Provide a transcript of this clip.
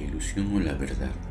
ilusión o la verdad.